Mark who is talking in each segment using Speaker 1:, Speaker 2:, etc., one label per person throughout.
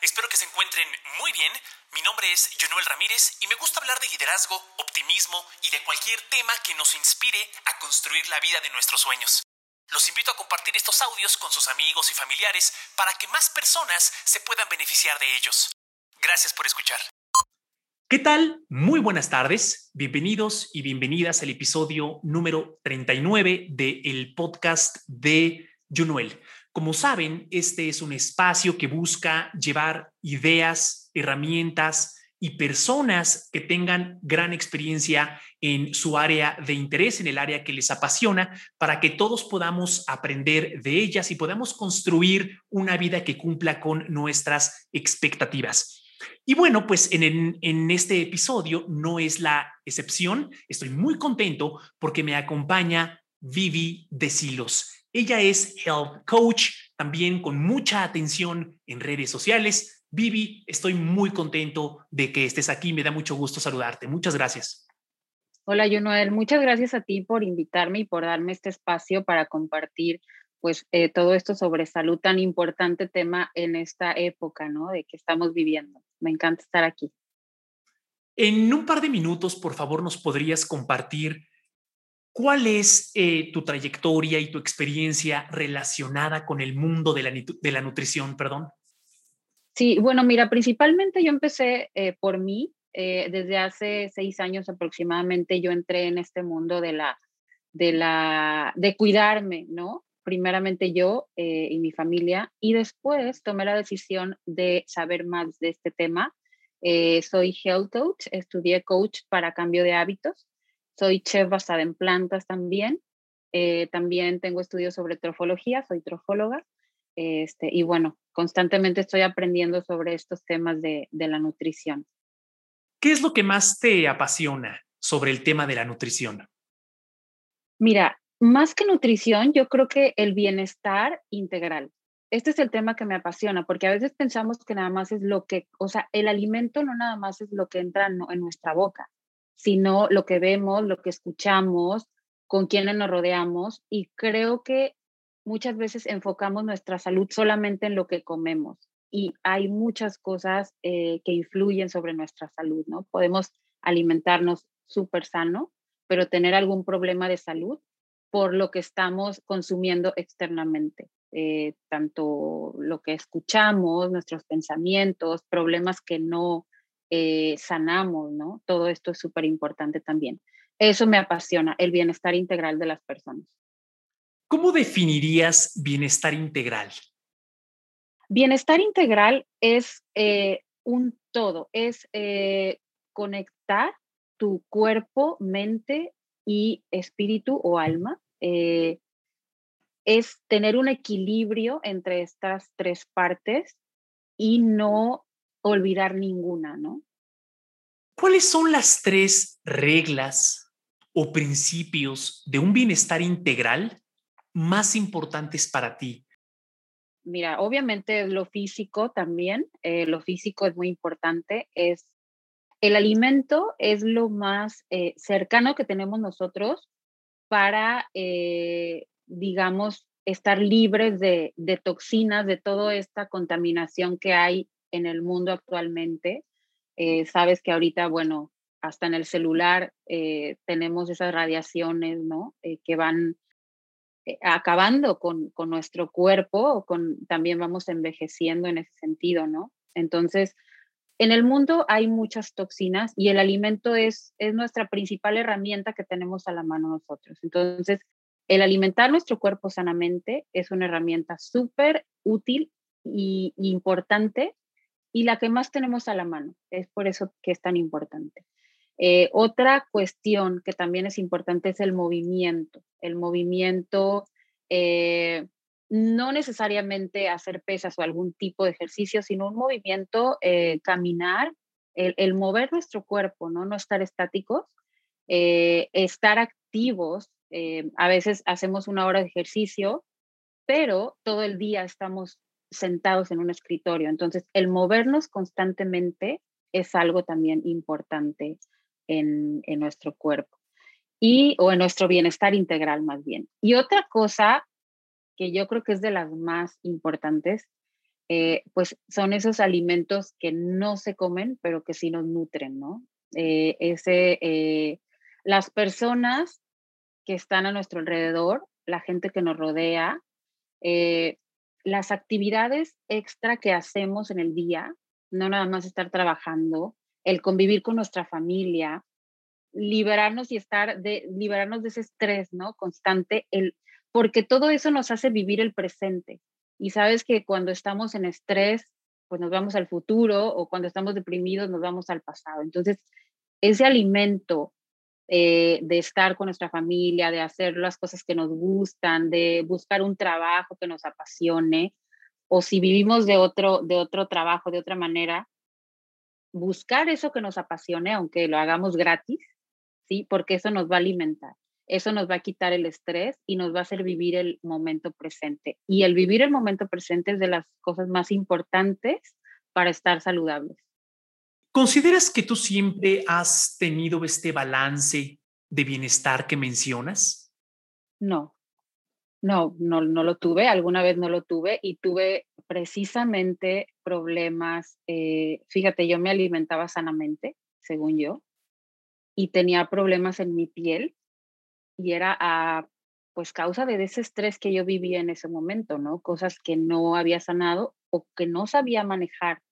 Speaker 1: Espero que se encuentren muy bien. Mi nombre es Jonuel Ramírez y me gusta hablar de liderazgo, optimismo y de cualquier tema que nos inspire a construir la vida de nuestros sueños. Los invito a compartir estos audios con sus amigos y familiares para que más personas se puedan beneficiar de ellos. Gracias por escuchar. ¿Qué tal? Muy buenas tardes. Bienvenidos y bienvenidas al episodio número 39 del podcast de Junuel. Como saben, este es un espacio que busca llevar ideas, herramientas y personas que tengan gran experiencia en su área de interés, en el área que les apasiona, para que todos podamos aprender de ellas y podamos construir una vida que cumpla con nuestras expectativas. Y bueno, pues en, este episodio no es la excepción. Estoy muy contento porque me acompaña Vivi de Silos. Ella es Health Coach, también con mucha atención en redes sociales. Vivi, estoy muy contento de que estés aquí. Me da mucho gusto saludarte. Muchas gracias.
Speaker 2: Hola, Junoel. Muchas gracias a ti por invitarme y por darme este espacio para compartir pues eh, todo esto sobre salud, tan importante tema en esta época, ¿no? De que estamos viviendo. Me encanta estar aquí.
Speaker 1: En un par de minutos, por favor, nos podrías compartir ¿Cuál es eh, tu trayectoria y tu experiencia relacionada con el mundo de la, de la nutrición? Perdón.
Speaker 2: Sí, bueno, mira, principalmente yo empecé eh, por mí. Eh, desde hace seis años aproximadamente yo entré en este mundo de la, de la, de cuidarme, ¿no? Primeramente yo y mi familia y después tomé la decisión de saber más de este tema. soy health coach, estudié coach para cambio de hábitos soy chef basada en plantas también. Eh, también tengo estudios sobre trofología, soy trofóloga. Este, y bueno, constantemente estoy aprendiendo sobre estos temas de, de la nutrición.
Speaker 1: ¿Qué es lo que más te apasiona sobre el tema de la nutrición?
Speaker 2: Mira, más que nutrición, yo creo que el bienestar integral. Este es el tema que me apasiona, porque a veces pensamos que nada más es lo que, o sea, el alimento no nada más es lo que entra en nuestra boca, sino lo que vemos, lo que escuchamos, con quienes nos rodeamos y creo que muchas veces enfocamos nuestra salud solamente en lo que comemos y hay muchas cosas eh, que influyen sobre nuestra salud, ¿no? Podemos alimentarnos súper sano, pero tener algún problema de salud por lo que estamos consumiendo externamente, eh, tanto lo que escuchamos, nuestros pensamientos, problemas que no eh, sanamos, ¿no? Todo esto es súper importante también. Eso me apasiona, el bienestar integral de las personas.
Speaker 1: ¿Cómo definirías bienestar integral?
Speaker 2: Bienestar integral es eh, un todo, es eh, conectar tu cuerpo, mente y espíritu o alma. es tener un equilibrio entre estas tres partes y no olvidar ninguna, ¿no?
Speaker 1: ¿Cuáles son las tres reglas o principios de un bienestar integral más importantes para ti?
Speaker 2: Mira, obviamente lo físico también, eh, lo físico es muy importante, es el alimento es lo más eh, cercano que tenemos nosotros para, eh, digamos, estar libres de, de, toxinas, de toda esta contaminación que hay en el mundo actualmente. Eh, sabes que ahorita, bueno, hasta en el celular eh, tenemos esas radiaciones, ¿no? Eh, que van acabando con, con, nuestro cuerpo, con, también vamos envejeciendo en ese sentido, ¿no? Entonces, en el mundo hay muchas toxinas y el alimento es, es nuestra principal herramienta que tenemos a la mano nosotros. Entonces, el alimentar nuestro cuerpo sanamente es una herramienta súper útil y, y importante y la que más tenemos a la mano. Es por eso que es tan importante. Eh, otra cuestión que también es importante es el movimiento. El movimiento, eh, no necesariamente hacer pesas o algún tipo de ejercicio, sino un movimiento, eh, caminar, el, mover nuestro cuerpo, no, no estar estáticos, estar activos. a veces hacemos una hora de ejercicio, pero todo el día estamos sentados en un escritorio. Entonces, el movernos constantemente es algo también importante en, nuestro cuerpo y o en nuestro bienestar integral más bien. Y otra cosa que yo creo que es de las más importantes eh, pues son esos alimentos que no se comen, pero que sí nos nutren, ¿no? Eh, ese, eh, las personas que están a nuestro alrededor, la gente que nos rodea, las actividades extra que hacemos en el día, no nada más estar trabajando, el convivir con nuestra familia, liberarnos y estar de liberarnos de ese estrés, ¿no? Constante, el porque todo eso nos hace vivir el presente. Y sabes que cuando estamos en estrés, pues nos vamos al futuro o cuando estamos deprimidos nos vamos al pasado. Entonces, ese alimento eh, de estar con nuestra familia, de hacer las cosas que nos gustan, de buscar un trabajo que nos apasione, o si vivimos de otro, de otro trabajo, de otra manera, buscar eso que nos apasione, aunque lo hagamos gratis, ¿sí? Porque eso nos va a alimentar, eso nos va a quitar el estrés y nos va a hacer vivir el momento presente. Y el vivir el momento presente es de las cosas más importantes para estar saludables.
Speaker 1: ¿Consideras que tú siempre has tenido este balance de bienestar que mencionas?
Speaker 2: No, no, no, no lo tuve, alguna vez no lo tuve y tuve precisamente problemas, eh, fíjate, yo me alimentaba sanamente, según yo, y tenía problemas en mi piel y era a pues causa de ese estrés que yo vivía en ese momento, ¿no? Cosas que no había sanado o que no sabía manejar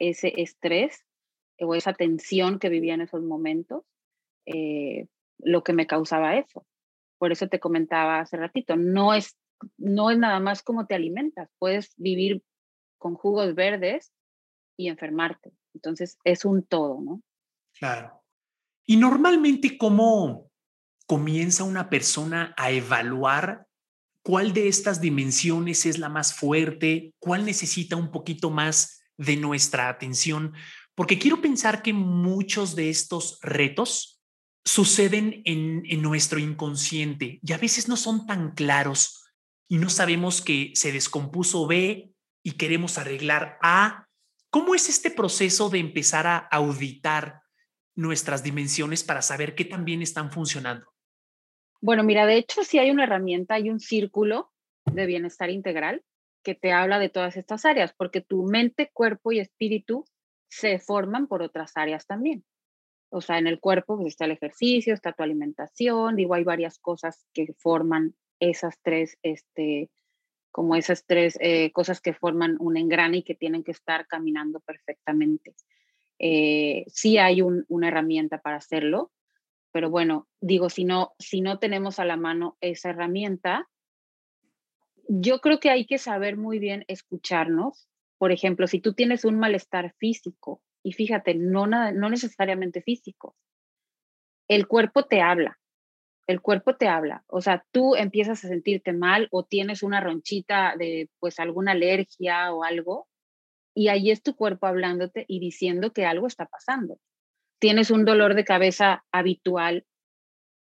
Speaker 2: ese estrés o esa tensión que vivía en esos momentos, eh, lo que me causaba eso. Por eso te comentaba hace ratito, no es, no es nada más como te alimentas, puedes vivir con jugos verdes y enfermarte. Entonces es un todo, ¿no?
Speaker 1: Claro. Y normalmente, ¿cómo comienza una persona a evaluar cuál de estas dimensiones es la más fuerte, cuál necesita un poquito más de nuestra atención? Porque quiero pensar que muchos de estos retos suceden en, nuestro inconsciente y a veces no son tan claros y no sabemos que se descompuso B y queremos arreglar A. ¿Cómo es este proceso de empezar a auditar nuestras dimensiones para saber qué también están funcionando?
Speaker 2: Bueno, mira, de hecho sí hay una herramienta, hay un círculo de bienestar integral que te habla de todas estas áreas, porque tu mente, cuerpo y espíritu se forman por otras áreas también. O sea, en el cuerpo pues, está el ejercicio, está tu alimentación, digo, hay varias cosas que forman esas tres, este, como esas tres eh, cosas que forman un engrane y que tienen que estar caminando perfectamente. Eh, sí hay una herramienta para hacerlo, pero bueno, digo, si no, si no tenemos a la mano esa herramienta, yo creo que hay que saber muy bien escucharnos. Por ejemplo, si tú tienes un malestar físico, y fíjate, no, nada, no necesariamente físico, el cuerpo te habla, el cuerpo te habla. O sea, tú empiezas a sentirte mal o tienes una ronchita de pues alguna alergia o algo, y ahí es tu cuerpo hablándote y diciendo que algo está pasando. Tienes un dolor de cabeza habitual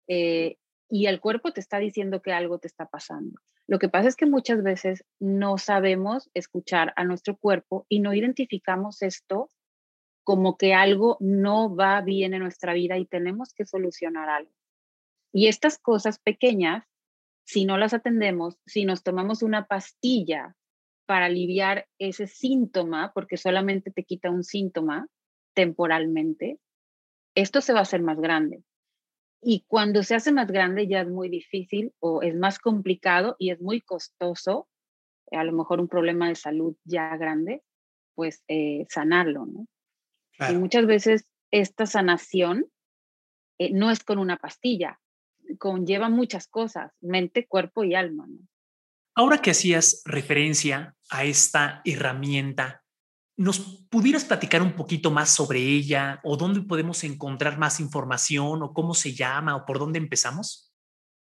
Speaker 2: eh, y el cuerpo te está diciendo que algo te está pasando. Lo que pasa es que muchas veces no sabemos escuchar a nuestro cuerpo y no identificamos esto como que algo no va bien en nuestra vida y tenemos que solucionar algo. Y estas cosas pequeñas, si no las atendemos, si nos tomamos una pastilla para aliviar ese síntoma, porque solamente te quita un síntoma temporalmente, esto se va a hacer más grande. Y cuando se hace más grande ya es muy difícil o es más complicado y es muy costoso, a lo mejor un problema de salud ya grande, pues eh, sanarlo, ¿no? Y muchas veces esta sanación eh, no es con una pastilla, conlleva muchas cosas, mente, cuerpo y alma, ¿no?
Speaker 1: Ahora que hacías referencia a esta herramienta, ¿nos pudieras platicar un poquito más sobre ella o dónde podemos encontrar más información o cómo se llama o por dónde empezamos?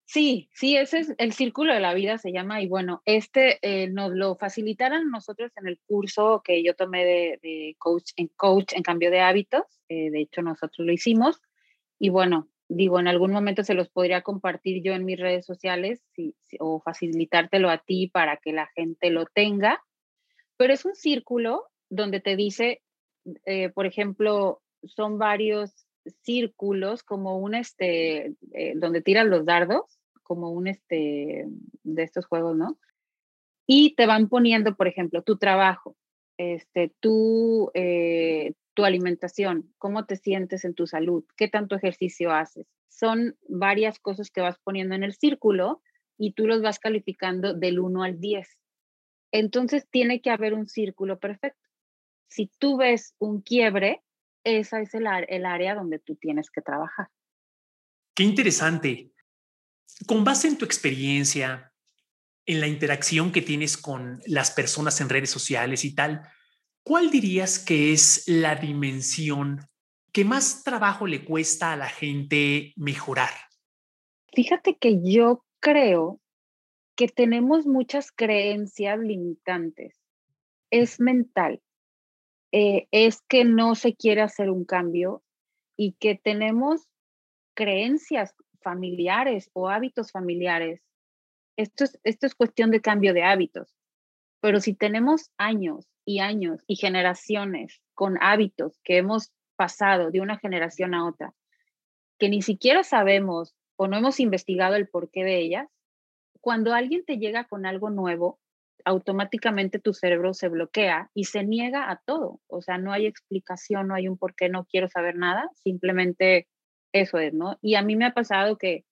Speaker 2: Sí, sí, ese es el círculo de la vida, se llama, y bueno, este eh, nos lo facilitaron nosotros en el curso que yo tomé de, coach, en coach en cambio de hábitos, eh, de hecho nosotros lo hicimos, y bueno, digo, en algún momento se los podría compartir yo en mis redes sociales o facilitártelo a ti para que la gente lo tenga, pero es un círculo donde te dice, eh, por ejemplo, son varios círculos como un, este, eh, donde tiras los dardos, como un, este, de estos juegos, ¿no? y te van poniendo, por ejemplo, tu trabajo, este, tu, eh, tu alimentación, cómo te sientes en tu salud, qué tanto ejercicio haces. Son varias cosas que vas poniendo en el círculo y tú los vas calificando del 1 al 10. Entonces tiene que haber un círculo perfecto. Si tú ves un quiebre, esa es el, el área donde tú tienes que trabajar.
Speaker 1: Qué interesante. Con base en tu experiencia, en la interacción que tienes con las personas en redes sociales y tal, ¿cuál dirías que es la dimensión que más trabajo le cuesta a la gente mejorar?
Speaker 2: Fíjate que yo creo que tenemos muchas creencias limitantes. Es mental. Eh, es que no se quiere hacer un cambio y que tenemos creencias familiares o hábitos familiares. Esto es, esto es cuestión de cambio de hábitos. Pero si tenemos años y años y generaciones con hábitos que hemos pasado de una generación a otra, que ni siquiera sabemos o no hemos investigado el porqué de ellas, cuando alguien te llega con algo nuevo, automáticamente tu cerebro se bloquea y se niega a todo. O sea, no hay explicación, no hay un por qué, no quiero saber nada, simplemente eso es, ¿no? Y a mí me ha pasado que,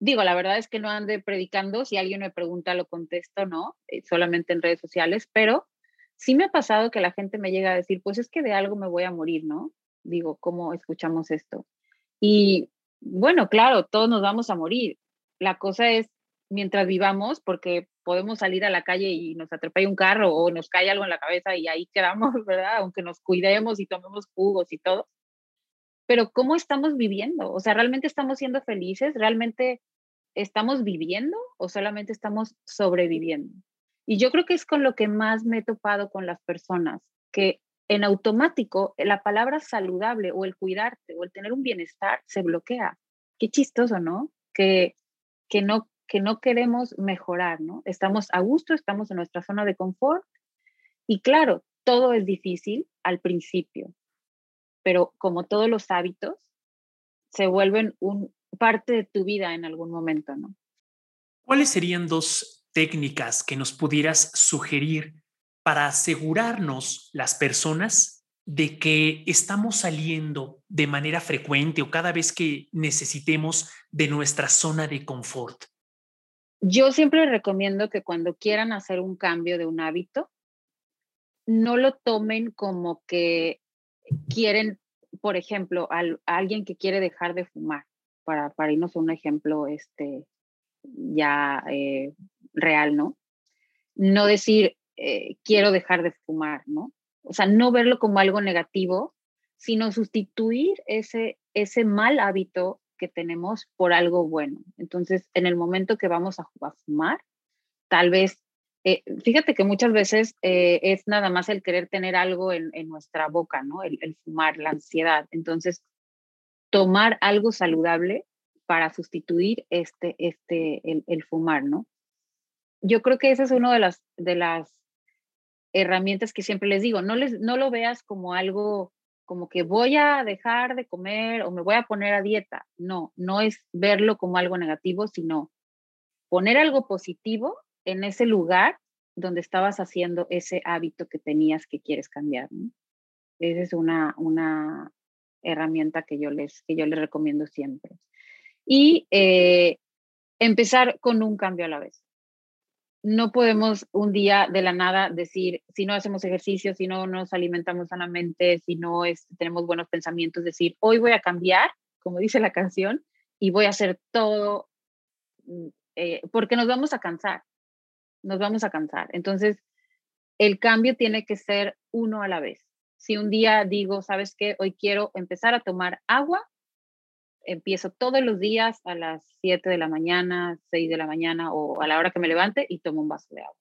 Speaker 2: digo, la verdad es que no ande predicando, si alguien me pregunta lo contesto, ¿no? Eh, solamente en redes sociales, pero sí me ha pasado que la gente me llega a decir, pues es que de algo me voy a morir, ¿no? Digo, ¿cómo escuchamos esto? Y bueno, claro, todos nos vamos a morir. La cosa es mientras vivamos, porque podemos salir a la calle y nos atropella un carro o nos cae algo en la cabeza y ahí quedamos, ¿verdad? Aunque nos cuidemos y tomemos jugos y todo. Pero ¿cómo estamos viviendo? O sea, ¿realmente estamos siendo felices? ¿Realmente estamos viviendo o solamente estamos sobreviviendo? Y yo creo que es con lo que más me he topado con las personas, que en automático la palabra saludable o el cuidarte o el tener un bienestar se bloquea. Qué chistoso, ¿no? Que, que no que no queremos mejorar, ¿no? Estamos a gusto, estamos en nuestra zona de confort y claro, todo es difícil al principio, pero como todos los hábitos, se vuelven un, parte de tu vida en algún momento, ¿no?
Speaker 1: ¿Cuáles serían dos técnicas que nos pudieras sugerir para asegurarnos las personas de que estamos saliendo de manera frecuente o cada vez que necesitemos de nuestra zona de confort?
Speaker 2: Yo siempre recomiendo que cuando quieran hacer un cambio de un hábito, no lo tomen como que quieren, por ejemplo, a, alguien que quiere dejar de fumar, para, para irnos a un ejemplo este, ya eh, real, ¿no? No decir, eh, quiero dejar de fumar, ¿no? O sea, no verlo como algo negativo, sino sustituir ese, ese mal hábito tenemos por algo bueno. Entonces, en el momento que vamos a, fumar, tal vez, eh, fíjate que muchas veces eh, es nada más el querer tener algo en, nuestra boca, ¿no? El, fumar, la ansiedad. Entonces, tomar algo saludable para sustituir este, este, el, fumar, ¿no? Yo creo que esa es una de las, de las herramientas que siempre les digo, no, les, no lo veas como algo como que voy a dejar de comer o me voy a poner a dieta. No, no es verlo como algo negativo, sino poner algo positivo en ese lugar donde estabas haciendo ese hábito que tenías que quieres cambiar. Esa es una, una herramienta que yo, les, que yo les recomiendo siempre. Y eh, empezar con un cambio a la vez no podemos un día de la nada decir, si no hacemos ejercicio, si no nos alimentamos sanamente, si no es, tenemos buenos pensamientos, decir, hoy voy a cambiar, como dice la canción, y voy a hacer todo, mm, eh, porque nos vamos a cansar, nos vamos a cansar. Entonces, el cambio tiene que ser uno a la vez. Si un día digo, ¿sabes qué? Hoy quiero empezar a tomar agua, empiezo todos los días a las 7 de la mañana, 6 de la mañana o a la hora que me levante y tomo un vaso de agua.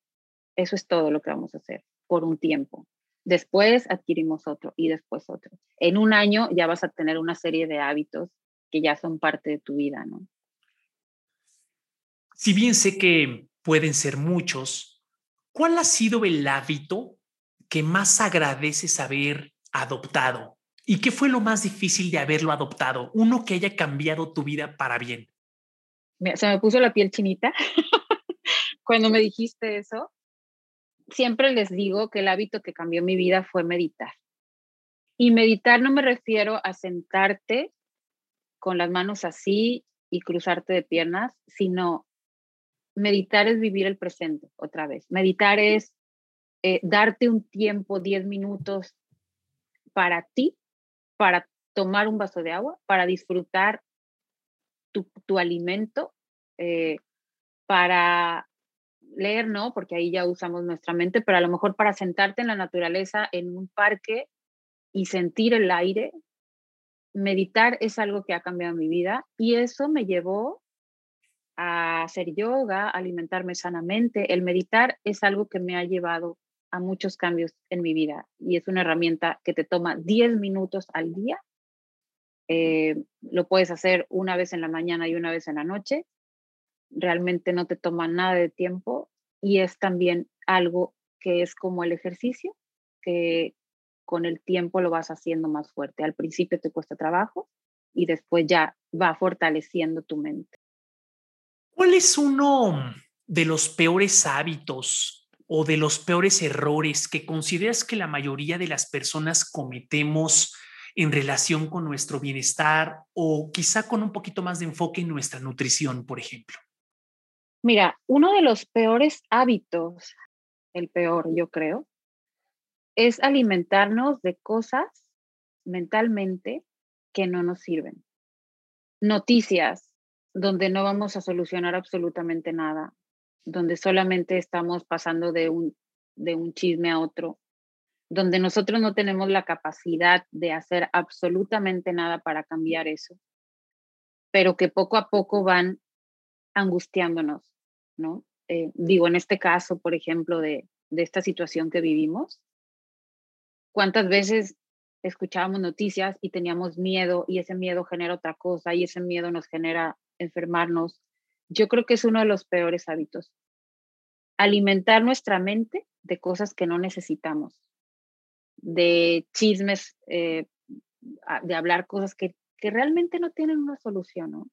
Speaker 2: Eso es todo lo que vamos a hacer por un tiempo. Después adquirimos otro y después otro. En un año ya vas a tener una serie de hábitos que ya son parte de tu vida, ¿no?
Speaker 1: Si bien sé que pueden ser muchos, ¿cuál ha sido el hábito que más agradeces haber adoptado ¿Y qué fue lo más difícil de haberlo adoptado? Uno que haya cambiado tu vida para bien.
Speaker 2: se me puso la piel chinita cuando me dijiste eso. siempre les digo que el hábito que cambió mi vida fue meditar. Y meditar no me refiero a sentarte con las manos así y cruzarte de piernas, sino meditar es vivir el presente otra vez. Meditar es eh, darte un tiempo, 10 minutos para ti, para tomar un vaso de agua, para disfrutar tu, alimento, eh, para leer, ¿no? Porque ahí ya usamos nuestra mente, pero a lo mejor para sentarte en la naturaleza, en un parque y sentir el aire, meditar es algo que ha cambiado mi vida y eso me llevó a hacer yoga, alimentarme sanamente. El meditar es algo que me ha llevado a muchos cambios en mi vida y es una herramienta que te toma 10 minutos al día. Eh, lo puedes hacer una vez en la mañana y una vez en la noche. Realmente no te toma nada de tiempo y es también algo que es como el ejercicio, que con el tiempo lo vas haciendo más fuerte. Al principio te cuesta trabajo y después ya va fortaleciendo tu mente.
Speaker 1: ¿Cuál es uno de los peores hábitos o de los peores errores que consideras que la mayoría de las personas cometemos en relación con nuestro bienestar o quizá con un poquito más de enfoque en nuestra nutrición, por ejemplo?
Speaker 2: Mira, uno de los peores hábitos, el peor yo creo, es alimentarnos de cosas mentalmente que no nos sirven. Noticias donde no vamos a solucionar absolutamente nada, donde solamente estamos pasando de un, de un chisme a otro, donde nosotros no tenemos la capacidad de hacer absolutamente nada para cambiar eso, pero que poco a poco van angustiándonos, ¿no? Eh, digo, en este caso, por ejemplo, de, de esta situación que vivimos, ¿Cuántas veces escuchábamos noticias y teníamos miedo y ese miedo genera otra cosa y ese miedo nos genera enfermarnos? Yo creo que es uno de los peores hábitos. Alimentar nuestra mente de cosas que no necesitamos, de chismes, eh, de hablar cosas que, que realmente no tienen una solución, ¿no?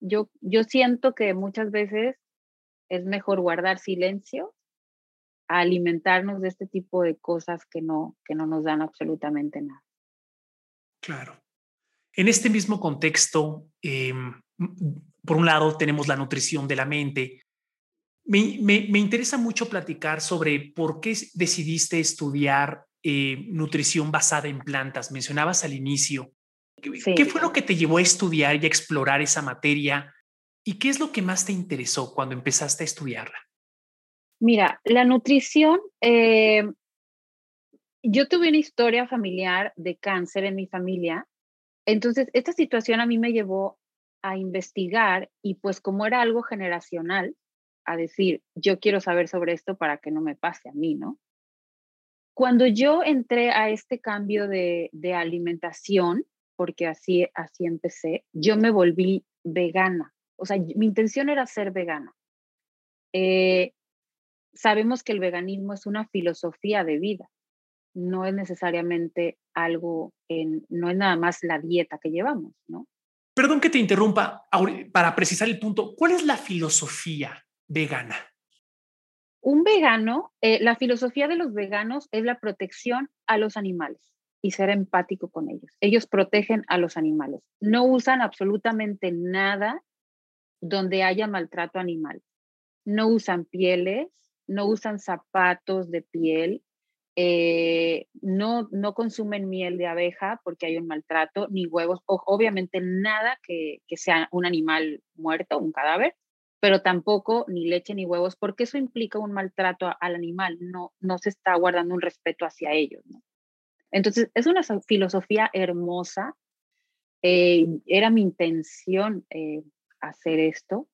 Speaker 2: Yo, yo siento que muchas veces es mejor guardar silencio alimentarnos de este tipo de cosas que no, que no nos dan absolutamente nada.
Speaker 1: Claro. En este mismo contexto, em, por un lado tenemos la nutrición de la mente. Me, me, interesa mucho platicar sobre por qué decidiste estudiar eh, nutrición basada en plantas. Mencionabas al inicio. ¿Qué fue lo que te llevó a estudiar y a explorar esa materia? ¿Y qué es lo que más te interesó cuando empezaste a estudiarla?
Speaker 2: Mira, la nutrición, eh, yo tuve una historia familiar de cáncer en mi familia, entonces esta situación a mí me llevó a investigar y pues como era algo generacional, a decir, yo quiero saber sobre esto para que no me pase a mí, ¿no? Cuando yo entré a este cambio de, alimentación, porque así, así empecé, yo me volví vegana. O sea, mi intención era ser vegana. Eh, sabemos que el veganismo es una filosofía de vida, no es necesariamente algo, en, no es nada más la dieta que llevamos, ¿no?
Speaker 1: Perdón que te interrumpa, para precisar el punto, ¿cuál es la filosofía vegana?
Speaker 2: Un vegano, eh, la filosofía de los veganos es la protección a los animales y ser empático con ellos. Ellos protegen a los animales. No usan absolutamente nada donde haya maltrato animal. No usan pieles, no usan zapatos de piel, eh, no, no consumen miel de abeja porque hay un maltrato, ni huevos, obviamente nada que, sea un animal muerto, un cadáver, pero tampoco ni leche ni huevos, porque eso implica un maltrato al animal, no, no se está guardando un respeto hacia ellos. Entonces, es una filosofía hermosa. Eh, era mi intención eh, hacer esto,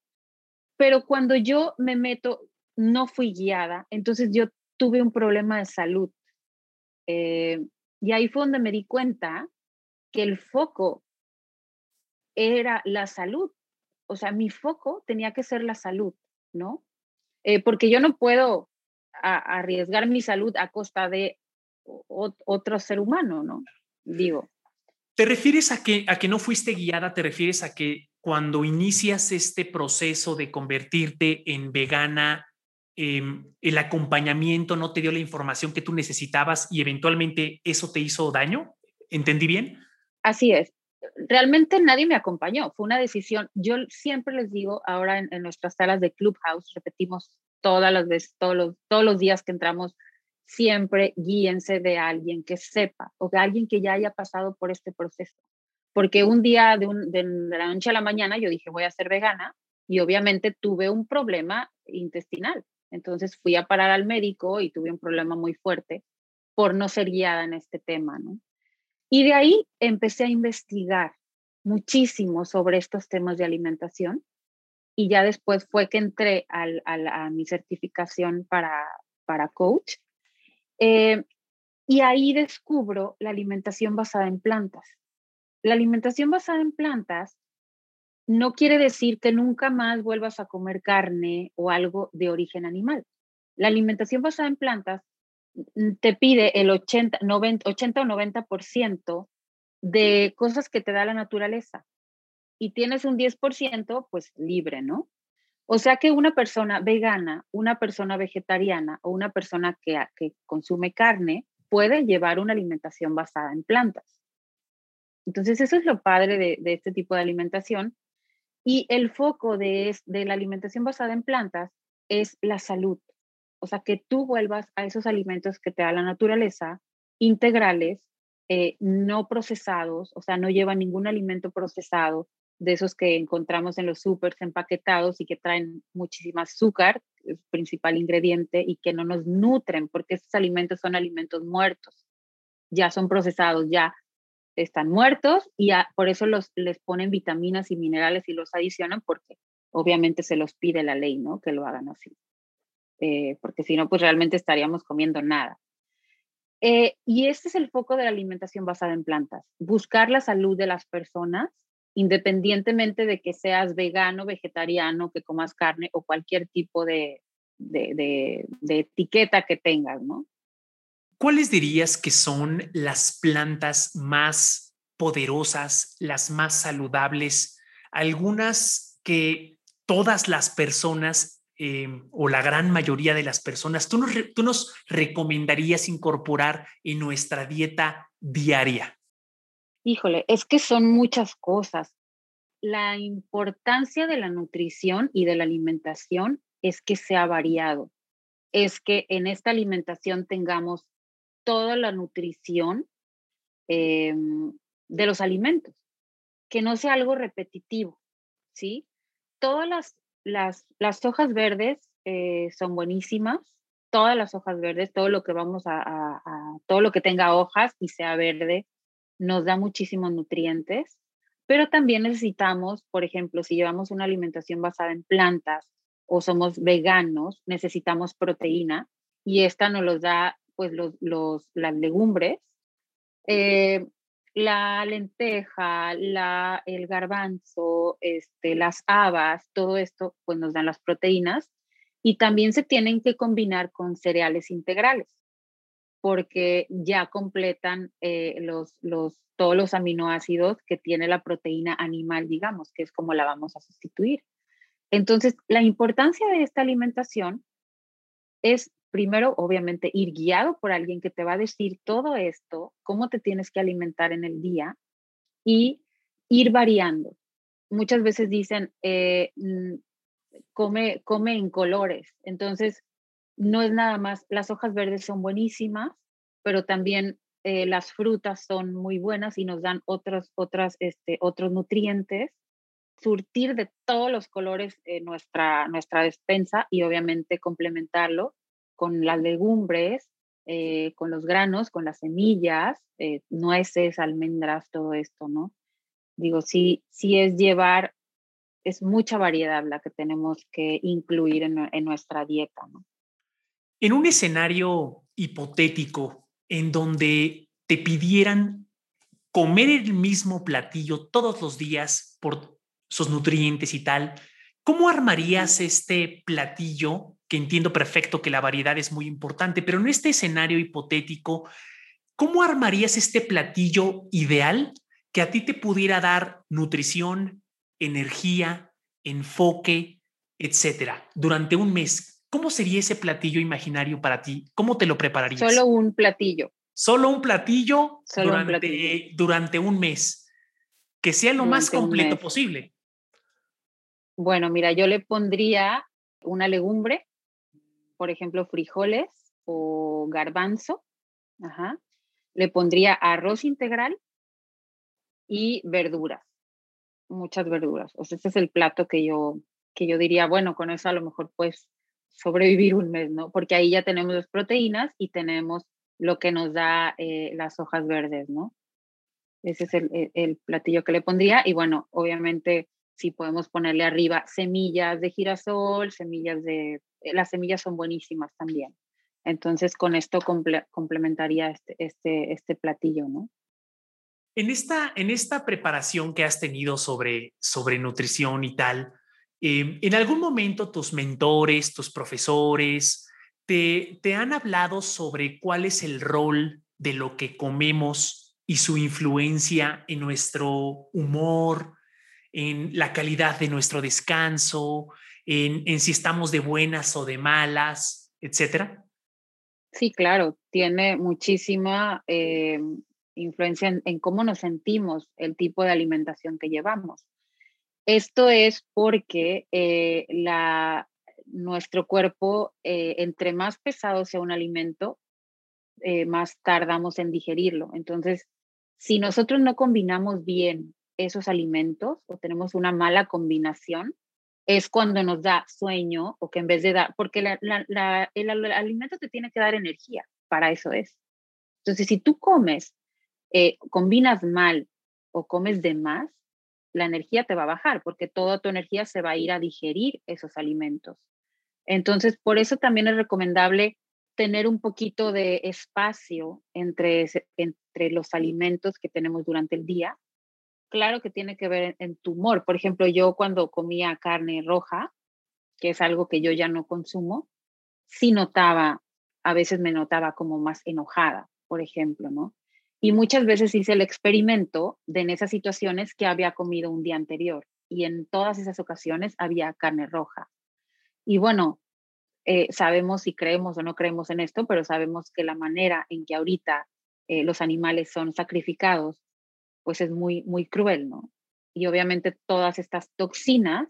Speaker 2: pero cuando yo me meto, no fui guiada, entonces yo tuve un problema de salud. Eh, y ahí fue donde me di cuenta que el foco era la salud. O sea, mi foco tenía que ser la salud, ¿no? Eh, porque yo no puedo arriesgar mi salud a costa de otro ser humano, ¿no? Digo.
Speaker 1: ¿Te refieres a que, a que no fuiste guiada? ¿Te refieres a que cuando inicias este proceso de convertirte en vegana, em, el acompañamiento no te dio la información que tú necesitabas y eventualmente eso te hizo daño. ¿Entendí bien?
Speaker 2: Así es. Realmente nadie me acompañó, fue una decisión. Yo siempre les digo, ahora en, nuestras salas de Clubhouse, repetimos todas las veces, todos los, días que entramos, siempre guíense de alguien que sepa o de alguien que ya haya pasado por este proceso. Porque un día de, de la noche a la mañana yo dije, voy a ser vegana y obviamente tuve un problema intestinal. Entonces fui a parar al médico y tuve un problema muy fuerte por no ser guiada en este tema, ¿no? Y de ahí empecé a investigar muchísimo sobre estos temas de alimentación y ya después fue que entré a mi certificación para, para coach. Eh, y ahí descubro la alimentación basada en plantas. La alimentación basada en plantas no quiere decir que nunca más vuelvas a comer carne o algo de origen animal. La alimentación basada en plantas Mm, te pide el 80, 90, 80 o 90% de cosas que te da la naturaleza y tienes un 10% pues libre, ¿no? O sea que una persona vegana, una persona vegetariana o una persona que, que consume carne puede llevar una alimentación basada en plantas. Entonces eso es lo padre de, de este tipo de alimentación. Y el foco de, de la alimentación basada en plantas es la salud. O sea, que tú vuelvas a esos alimentos que te da la naturaleza, integrales, eh, no procesados, o sea, no llevan ningún alimento procesado de esos que encontramos en los supers empaquetados y que traen muchísima azúcar, el principal ingrediente, y que no nos nutren, porque esos alimentos son alimentos muertos, ya son procesados, ya están muertos y por eso los, les ponen vitaminas y minerales y los adicionan porque obviamente se los pide la ley, ¿no? Que lo hagan así. Eh, porque si no, pues realmente estaríamos comiendo nada. Eh, y este es el foco de la alimentación basada en plantas, buscar la salud de las personas, independientemente de que seas vegano, vegetariano, que comas carne o cualquier tipo de, de, de etiqueta que tengas, ¿no?
Speaker 1: ¿Cuáles dirías que son las plantas más poderosas, las más saludables, algunas que todas las personas Em, o la gran mayoría de las personas, ¿tú nos, tú nos recomendarías incorporar en nuestra dieta diaria?
Speaker 2: Híjole, es que son muchas cosas. La importancia de la nutrición y de la alimentación es que sea variado, es que en esta alimentación tengamos toda la nutrición em, de los alimentos, que no sea algo repetitivo, ¿sí? Todas las las, las hojas verdes eh, son buenísimas, todas las hojas verdes, todo lo que vamos a, todo lo que tenga hojas y sea verde, nos da muchísimos nutrientes, pero también necesitamos, por ejemplo, si llevamos una alimentación basada en plantas o somos veganos, necesitamos proteína y esta nos los da pues los, los, las legumbres. Eh, la lenteja, la, el garbanzo, este, las habas, todo esto pues nos dan las proteínas y también se tienen que combinar con cereales integrales porque ya completan eh, los, los, todos los aminoácidos que tiene la proteína animal, digamos, que es como la vamos a sustituir. Entonces, la importancia de esta alimentación es primero, obviamente, ir guiado por alguien que te va a decir todo esto, cómo te tienes que alimentar en el día y ir variando. Muchas veces dicen, eh, mm, come, come en colores. Entonces, no es nada más, las hojas verdes son buenísimas, pero también eh, las frutas son muy buenas y nos dan otros, otras, este, otros nutrientes. Surtir de todos los colores nuestra, nuestra despensa y obviamente complementarlo con las legumbres, eh, con los granos, con las semillas, eh, nueces, almendras, todo esto, ¿no? Digo, sí, sí es llevar, es mucha variedad la que tenemos que incluir en, en nuestra dieta, ¿no?
Speaker 1: En un escenario hipotético en donde te pidieran comer el mismo platillo todos los días por sus nutrientes y tal, ¿cómo armarías este platillo que entiendo perfecto que la variedad es muy importante, pero en este escenario hipotético, ¿cómo armarías este platillo ideal que a ti te pudiera dar nutrición, energía, enfoque, etcétera, durante un mes? ¿cómo sería ese platillo imaginario para ti? ¿Cómo te lo prepararías?
Speaker 2: Solo un platillo.
Speaker 1: Solo un platillo, durante, un mes. Que sea lo más completo posible.
Speaker 2: Bueno, mira, yo le pondría una legumbre, por ejemplo, frijoles o garbanzo. Ajá. Le pondría arroz integral y verduras, muchas verduras. O sea, ese es el plato que yo, que yo diría, bueno, con eso a lo mejor pues sobrevivir un mes, ¿no? Porque ahí ya tenemos las proteínas y tenemos lo que nos da eh, las hojas verdes, ¿no? Ese es el, el, platillo que le pondría. Y bueno, obviamente si podemos ponerle arriba semillas de girasol, semillas de... Eh, las semillas son buenísimas también. Entonces con esto complementaría este, este, este platillo, ¿no?
Speaker 1: En esta, en esta preparación que has tenido sobre, sobre nutrición y tal, em, ¿en algún momento tus mentores, tus profesores, te, te han hablado sobre cuál es el rol de lo que comemos y su influencia en nuestro humor, en la calidad de nuestro descanso, en, si estamos de buenas o de malas, etcétera?
Speaker 2: Sí, claro, tiene muchísima eh, influencia en, cómo nos sentimos, el tipo de alimentación que llevamos. Esto es porque eh, la, nuestro cuerpo, eh, entre más pesado sea un alimento, más tardamos en digerirlo. Entonces, si nosotros no combinamos bien esos alimentos o tenemos una mala combinación, es cuando nos da sueño o que en vez de dar, porque el alimento te tiene que dar energía, para eso es. Entonces, si tú comes eh, combinas mal o comes de más, la energía te va a bajar porque toda tu energía se va a ir a digerir esos alimentos. Entonces, por eso también es recomendable tener un poquito de espacio entre, entre los alimentos que tenemos durante el día. Claro que tiene que ver en tu humor. Por ejemplo, yo cuando comía carne roja, que es algo que yo ya no consumo, sí notaba, a veces me notaba como más enojada, por ejemplo, ¿no? Y muchas veces hice el experimento de en esas situaciones que había comido un día anterior y en todas esas ocasiones había carne roja. Y bueno, eh, sabemos si creemos o no creemos en esto, pero sabemos que la manera en que ahorita eh, los animales son sacrificados, pues es muy, muy cruel, ¿no? Y obviamente todas estas toxinas,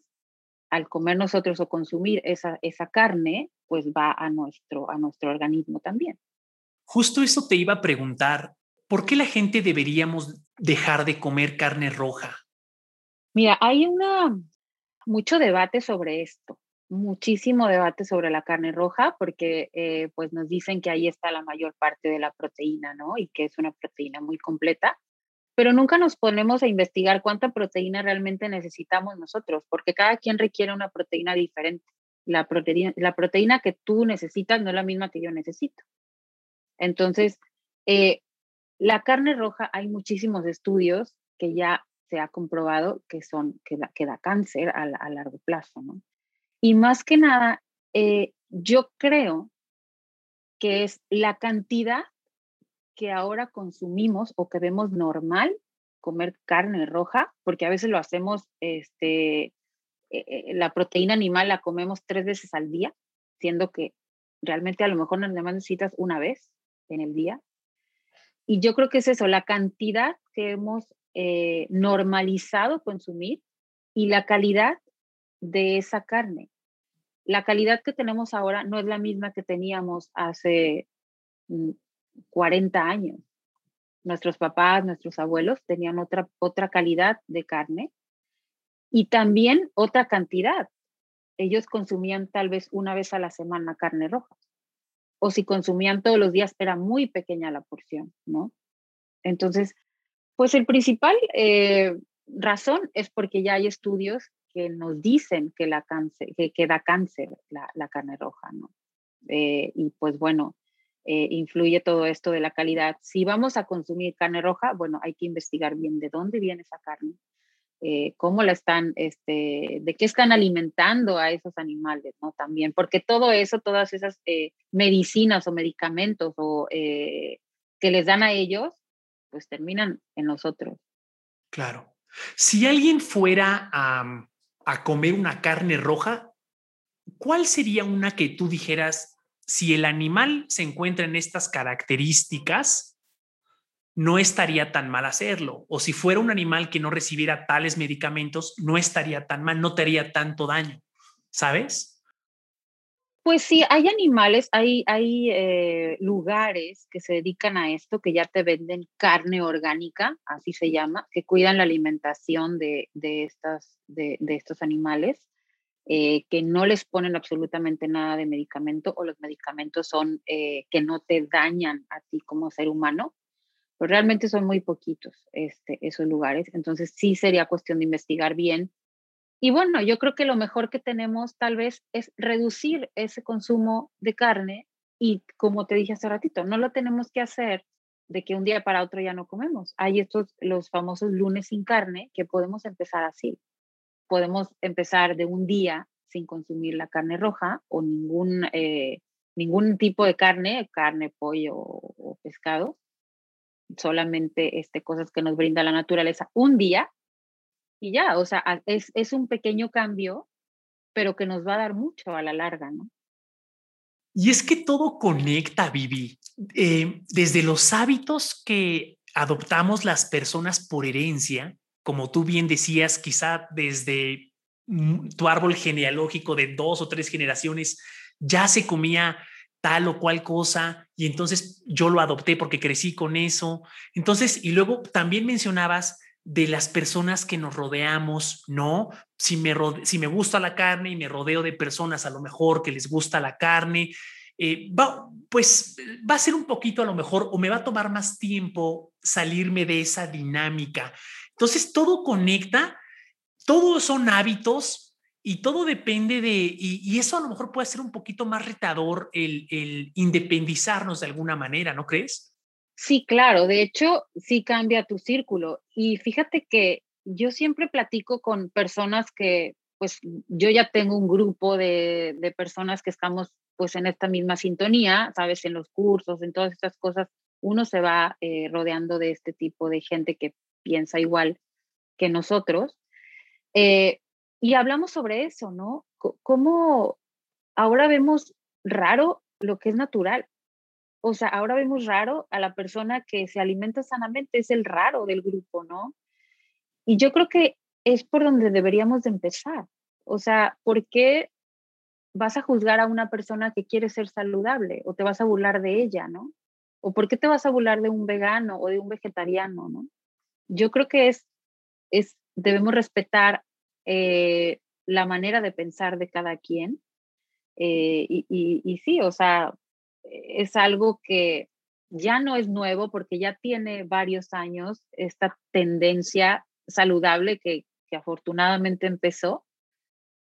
Speaker 2: al comer nosotros o consumir esa, esa carne, pues va a nuestro, a nuestro organismo también.
Speaker 1: Justo eso te iba a preguntar. ¿por qué la gente deberíamos dejar de comer carne roja?
Speaker 2: Mira, hay una, mucho debate sobre esto, muchísimo debate sobre la carne roja, porque eh, pues nos dicen que ahí está la mayor parte de la proteína, ¿no? Y que es una proteína muy completa, pero nunca nos ponemos a investigar cuánta proteína realmente necesitamos nosotros, porque cada quien requiere una proteína diferente. La proteína, la proteína que tú necesitas no es la misma que yo necesito. Entonces, eh, la carne roja, hay muchísimos estudios que ya se ha comprobado que, son, que, da, que da cáncer a, largo plazo, ¿no? Y más que nada, eh, yo creo que es la cantidad que ahora consumimos o que vemos normal comer carne roja, porque a veces lo hacemos, este, eh, eh, la proteína animal la comemos tres veces al día, siendo que realmente a lo mejor nada más necesitas una vez en el día. Y yo creo que es eso, la cantidad que hemos eh, normalizado consumir y la calidad de esa carne. La calidad que tenemos ahora no es la misma que teníamos hace 40 mm, años. Nuestros papás, nuestros abuelos tenían otra, otra calidad de carne y también otra cantidad. Ellos consumían tal vez una vez a la semana carne roja o si consumían todos los días era muy pequeña la porción, ¿no? Entonces, pues el principal eh, razón es porque ya hay estudios que nos dicen que, la cáncer, que, da cáncer la, carne roja, ¿no? Eh, y pues bueno, eh, influye todo esto de la calidad. Si vamos a consumir carne roja, bueno, hay que investigar bien de dónde viene esa carne, eh, cómo la están, este, de qué están alimentando a esos animales, ¿no? También, porque todo eso, todas esas eh, medicinas o medicamentos o, que les dan a ellos, pues terminan en nosotros.
Speaker 1: Claro. Si alguien fuera a, a comer una carne roja, ¿cuál sería una que tú dijeras, si el animal se encuentra en estas características, no estaría tan mal hacerlo? O si fuera un animal que no recibiera tales medicamentos, no estaría tan mal, no te haría tanto daño, ¿sabes?
Speaker 2: Pues sí, hay animales, hay, eh, lugares que se dedican a esto, que ya te venden carne orgánica, así se llama, que cuidan la alimentación de, de, estos animales, eh, que no les ponen absolutamente nada de medicamento o los medicamentos son eh, que no te dañan a ti como ser humano, pero realmente son muy poquitos este, esos lugares. Entonces sí sería cuestión de investigar bien y bueno, yo creo que lo mejor que tenemos tal vez es reducir ese consumo de carne y como te dije hace ratito, no lo tenemos que hacer de que un día para otro ya no comemos. Hay estos, los famosos lunes sin carne, que podemos empezar así. Podemos empezar de un día sin consumir la carne roja o ningún, eh, ningún tipo de carne, carne, pollo o, pescado, solamente este, cosas que nos brinda la naturaleza un día y ya, o sea, es, es un pequeño cambio, pero que nos va a dar mucho a la larga, ¿no?
Speaker 1: Y es que todo conecta, Vivi, eh, desde los hábitos que adoptamos las personas por herencia, como tú bien decías, quizá desde tu árbol genealógico de dos o tres generaciones ya se comía tal o cual cosa y entonces yo lo adopté porque crecí con eso. Entonces, y luego también mencionabas de las personas que nos rodeamos, ¿no? Si me, si me gusta la carne y me rodeo de personas a lo mejor que les gusta la carne, eh, va, pues va a ser un poquito a lo mejor o me va a tomar más tiempo salirme de esa dinámica. Entonces, todo conecta, todos son hábitos y todo depende de, y, eso a lo mejor puede ser un poquito más retador el, independizarnos de alguna manera, ¿no crees?
Speaker 2: Sí, claro, de hecho, sí cambia tu círculo. Y fíjate que yo siempre platico con personas que, pues yo ya tengo un grupo de, de personas que estamos pues en esta misma sintonía, sabes, en los cursos, en todas estas cosas, uno se va eh, rodeando de este tipo de gente que piensa igual que nosotros. Eh, y hablamos sobre eso, ¿no? cómo ahora vemos raro lo que es natural. O sea, ahora vemos raro a la persona que se alimenta sanamente, es el raro del grupo, ¿no? Y yo creo que es por donde deberíamos de empezar. O sea, ¿por qué vas a juzgar a una persona que quiere ser saludable o te vas a burlar de ella, ¿no? ¿O por qué te vas a burlar de un vegano o de un vegetariano, ¿no? Yo creo que es, es debemos respetar eh, la manera de pensar de cada quien. Eh, y, y, y, sí, o sea, es algo que ya no es nuevo porque ya tiene varios años esta tendencia saludable que, afortunadamente empezó,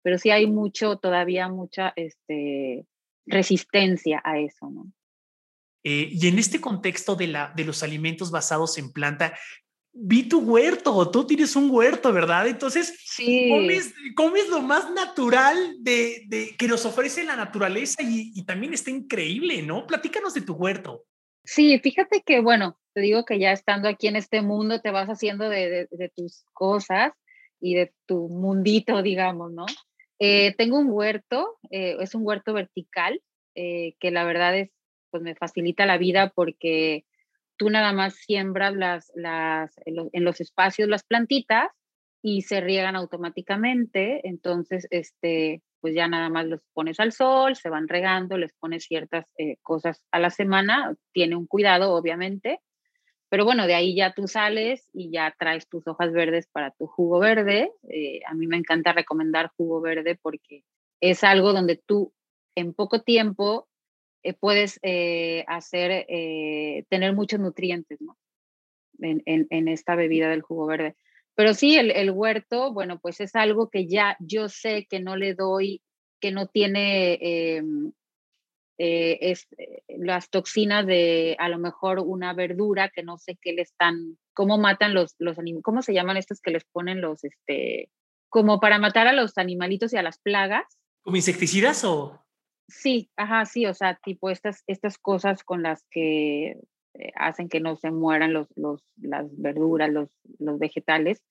Speaker 2: pero sí hay mucho, todavía mucha este, resistencia a eso, ¿no?
Speaker 1: Eh, y en este contexto de, la, de los alimentos basados en planta, vi tu huerto, tú tienes un huerto, ¿verdad? Entonces, sí. comes, lo más natural de, que nos ofrece la naturaleza y, también está increíble, ¿no? Platícanos de tu huerto.
Speaker 2: Sí, fíjate que, bueno, te digo que ya estando aquí en este mundo te vas haciendo de, tus cosas y de tu mundito, digamos, ¿no? Eh, tengo un huerto, eh, es un huerto vertical, eh, que la verdad es, pues me facilita la vida porque tú nada más siembras las, las, en, los, espacios las plantitas y se riegan automáticamente, entonces, este, pues ya nada más los pones al sol, se van regando, les pones ciertas eh, cosas a la semana, tiene un cuidado, obviamente, pero bueno, de ahí ya tú sales y ya traes tus hojas verdes para tu jugo verde. Eh, a mí me encanta recomendar jugo verde porque es algo donde tú en poco tiempo eh, puedes eh, hacer, eh, tener muchos nutrientes, ¿no? En, en, esta bebida del jugo verde. Pero sí, el, el, huerto, bueno, pues es algo que ya yo sé que no le doy, que no tiene em, es, las toxinas de a lo mejor una verdura que no sé qué le están, cómo matan los, los animales, cómo se llaman estos que les ponen los, este, como para matar a los animalitos y a las plagas.
Speaker 1: ¿Como insecticidas o?
Speaker 2: Sí, ajá, sí, o sea, tipo estas, estas cosas con las que eh, hacen que no se mueran los, los, las verduras, los, los vegetales.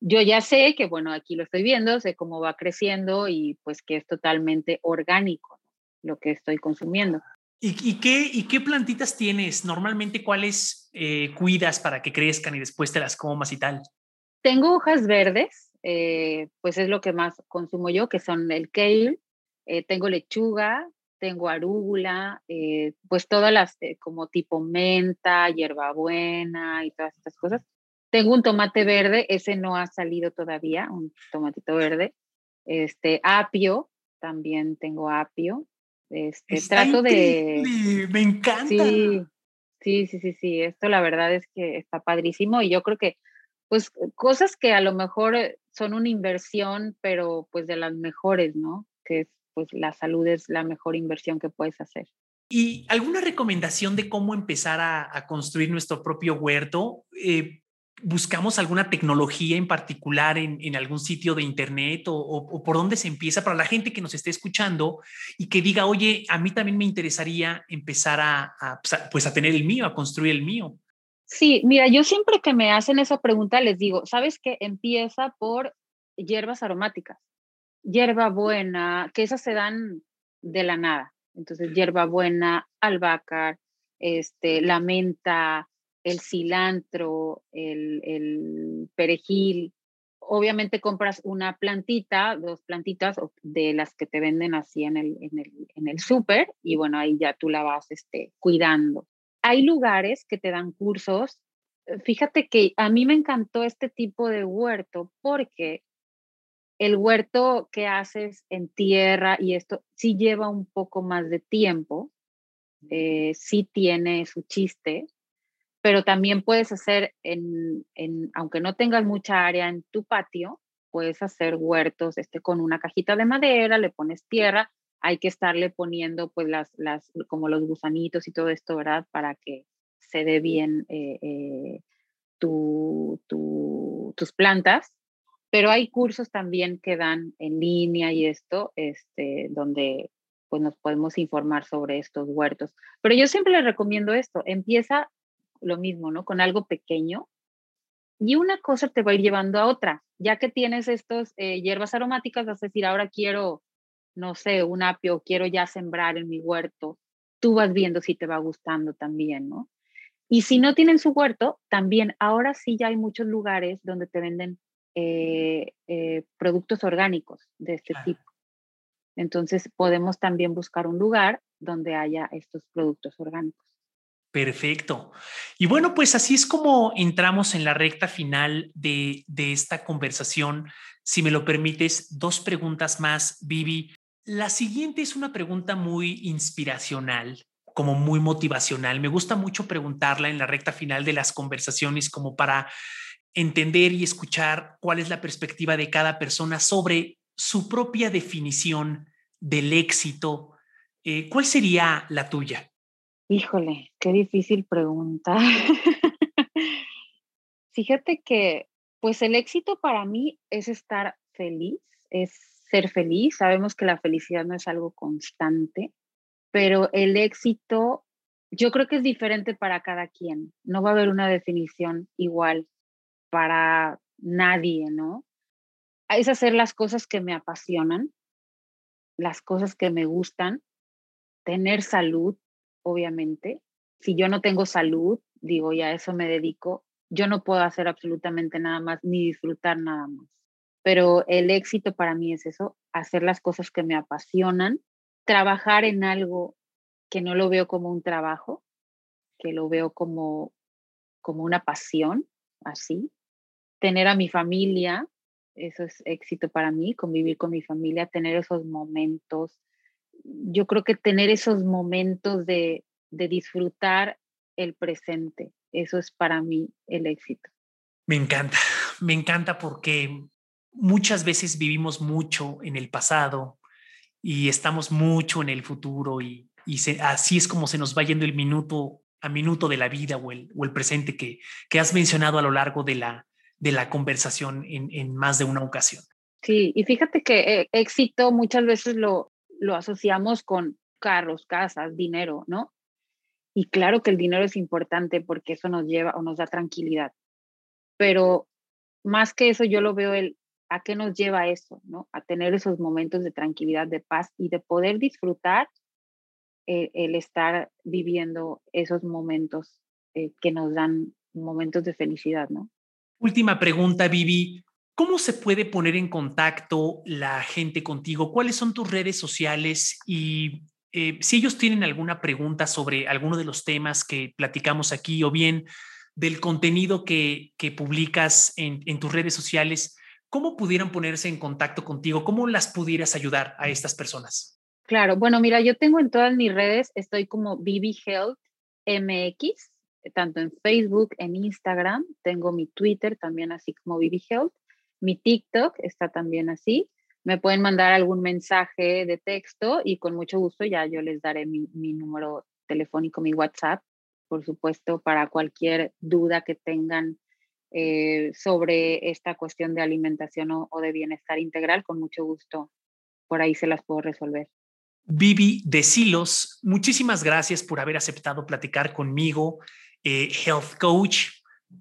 Speaker 2: yo ya sé que, bueno, aquí lo estoy viendo, sé cómo va creciendo y pues que es totalmente orgánico lo que estoy consumiendo.
Speaker 1: ¿Y, qué, ¿Y qué plantitas tienes? Normalmente, ¿cuáles eh, cuidas para que crezcan y después te las comas y tal?
Speaker 2: Tengo hojas verdes, eh, pues es lo que más consumo yo, que son el kale, eh, tengo lechuga, tengo arúgula, pues todas las como tipo menta, hierbabuena y todas estas cosas. Tengo un tomate verde, ese no ha salido todavía, un tomatito verde. Este, apio, también tengo apio. Este, trato de...
Speaker 1: Me encanta.
Speaker 2: Sí, sí, sí, sí, sí. Esto la verdad es que está padrísimo y yo creo que, pues, cosas que a lo mejor son una inversión, pero pues de las mejores, ¿no? Que pues la salud es la mejor inversión que puedes hacer.
Speaker 1: ¿Y alguna recomendación de cómo empezar a, construir nuestro propio huerto? Eh, buscamos alguna tecnología en particular en, algún sitio de internet o, por dónde se empieza para la gente que nos esté escuchando y que diga, oye, a mí también me interesaría empezar a, pues, pues a tener el mío, a construir el mío.
Speaker 2: Sí, mira, yo siempre que me hacen esa pregunta les digo, ¿sabes qué? Empieza por hierbas aromáticas, hierba buena, que esas se dan de la nada. Entonces, hierba buena, albahaca, este, la menta, el cilantro, el, perejil. Obviamente compras una plantita, dos plantitas de las que te venden así en el, en el, en el súper y bueno, ahí ya tú la vas este, cuidando. Hay lugares que te dan cursos. Fíjate que a mí me encantó este tipo de huerto porque el huerto que haces en tierra y esto sí lleva un poco más de tiempo, eh, sí tiene su chiste, pero también puedes hacer, en, aunque no tengas mucha área en tu patio, puedes hacer huertos este, con una cajita de madera, le pones tierra, hay que estarle poniendo pues las, las como los gusanitos y todo esto, ¿verdad? Para que se dé bien eh, eh, tus plantas. Pero hay cursos también que dan en línea y esto, este, donde pues nos podemos informar sobre estos huertos. Pero yo siempre les recomiendo esto, empieza lo mismo, ¿no? Con algo pequeño. Y una cosa te va a ir llevando a otra. Ya que tienes estas eh, hierbas aromáticas, vas a decir, ahora quiero, no sé, un apio, quiero ya sembrar en mi huerto. Tú vas viendo si te va gustando también, ¿no? Y si no tienen su huerto, también ahora sí ya hay muchos lugares donde te venden eh, eh, productos orgánicos de este tipo. Entonces podemos también buscar un lugar donde haya estos productos orgánicos.
Speaker 1: Perfecto. Y bueno, pues así es como entramos en la recta final de, esta conversación. Si me lo permites, dos preguntas más, Vivi. La siguiente es una pregunta muy inspiracional, como muy motivacional. Me gusta mucho preguntarla en la recta final de las conversaciones como para entender y escuchar cuál es la perspectiva de cada persona sobre su propia definición del éxito. Eh, ¿Cuál sería la tuya?
Speaker 2: Híjole, qué difícil pregunta. Fíjate que, pues el éxito para mí es estar feliz, es ser feliz. Sabemos que la felicidad no es algo constante, pero el éxito yo creo que es diferente para cada quien. No va a haber una definición igual para nadie, ¿no? Es hacer las cosas que me apasionan, las cosas que me gustan, tener salud, obviamente. Si yo no tengo salud, digo, ya eso me dedico, yo no puedo hacer absolutamente nada más ni disfrutar nada más. Pero el éxito para mí es eso, hacer las cosas que me apasionan, trabajar en algo que no lo veo como un trabajo, que lo veo como, como una pasión, así. Tener a mi familia, eso es éxito para mí, convivir con mi familia, tener esos momentos yo creo que tener esos momentos de, disfrutar el presente, eso es para mí el éxito.
Speaker 1: Me encanta, me encanta porque muchas veces vivimos mucho en el pasado y estamos mucho en el futuro y, así es como se nos va yendo el minuto a minuto de la vida o el, presente que, que, has mencionado a lo largo de la, de la conversación en, en más de una ocasión.
Speaker 2: Sí, y fíjate que eh, éxito muchas veces lo, lo asociamos con carros, casas, dinero, ¿no? Y claro que el dinero es importante porque eso nos lleva o nos da tranquilidad. Pero más que eso, yo lo veo el a qué nos lleva eso, ¿no? A tener esos momentos de tranquilidad, de paz y de poder disfrutar el estar viviendo esos momentos eh, que nos dan momentos de felicidad, ¿no?
Speaker 1: Última pregunta, Vivi. ¿Cómo se puede poner en contacto la gente contigo? ¿Cuáles son tus redes sociales? Y eh, si ellos tienen alguna pregunta sobre alguno de los temas que platicamos aquí o bien del contenido que, publicas en, en tus redes sociales, ¿cómo pudieran ponerse en contacto contigo? ¿Cómo las pudieras ayudar a estas personas?
Speaker 2: Claro, bueno, mira, yo tengo en todas mis redes, estoy como Vivi Health MX, tanto en Facebook, en Instagram, tengo mi Twitter también así como Vivi Health mi TikTok está también así. Me pueden mandar algún mensaje de texto y con mucho gusto ya yo les daré mi, número telefónico, mi WhatsApp, por supuesto, para cualquier duda que tengan eh, sobre esta cuestión de alimentación o, de bienestar integral, con mucho gusto por ahí se las puedo resolver.
Speaker 1: Vivi de Silos, muchísimas gracias por haber aceptado platicar conmigo, eh, Health Coach.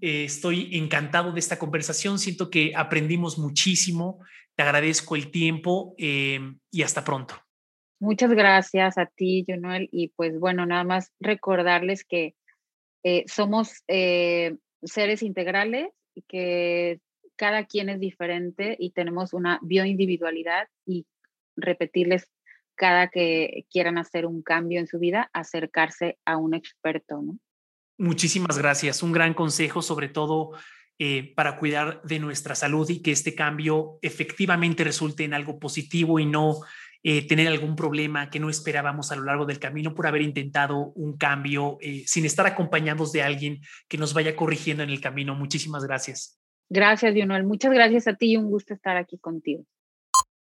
Speaker 1: Eh, estoy encantado de esta conversación. Siento que aprendimos muchísimo. Te agradezco el tiempo eh, y hasta pronto.
Speaker 2: Muchas gracias a ti, Jonuel. Y pues bueno, nada más recordarles que eh, somos seres integrales y que cada quien es diferente y tenemos una bioindividualidad y repetirles cada que quieran hacer un cambio en su vida, acercarse a un experto, ¿no?
Speaker 1: Muchísimas gracias. Un gran consejo, sobre todo eh, para cuidar de nuestra salud y que este cambio efectivamente resulte en algo positivo y no eh, tener algún problema que no esperábamos a lo largo del camino por haber intentado un cambio eh, sin estar acompañados de alguien que nos vaya corrigiendo en el camino. Muchísimas gracias.
Speaker 2: Gracias, Lionel. Muchas gracias a ti y un gusto estar aquí contigo.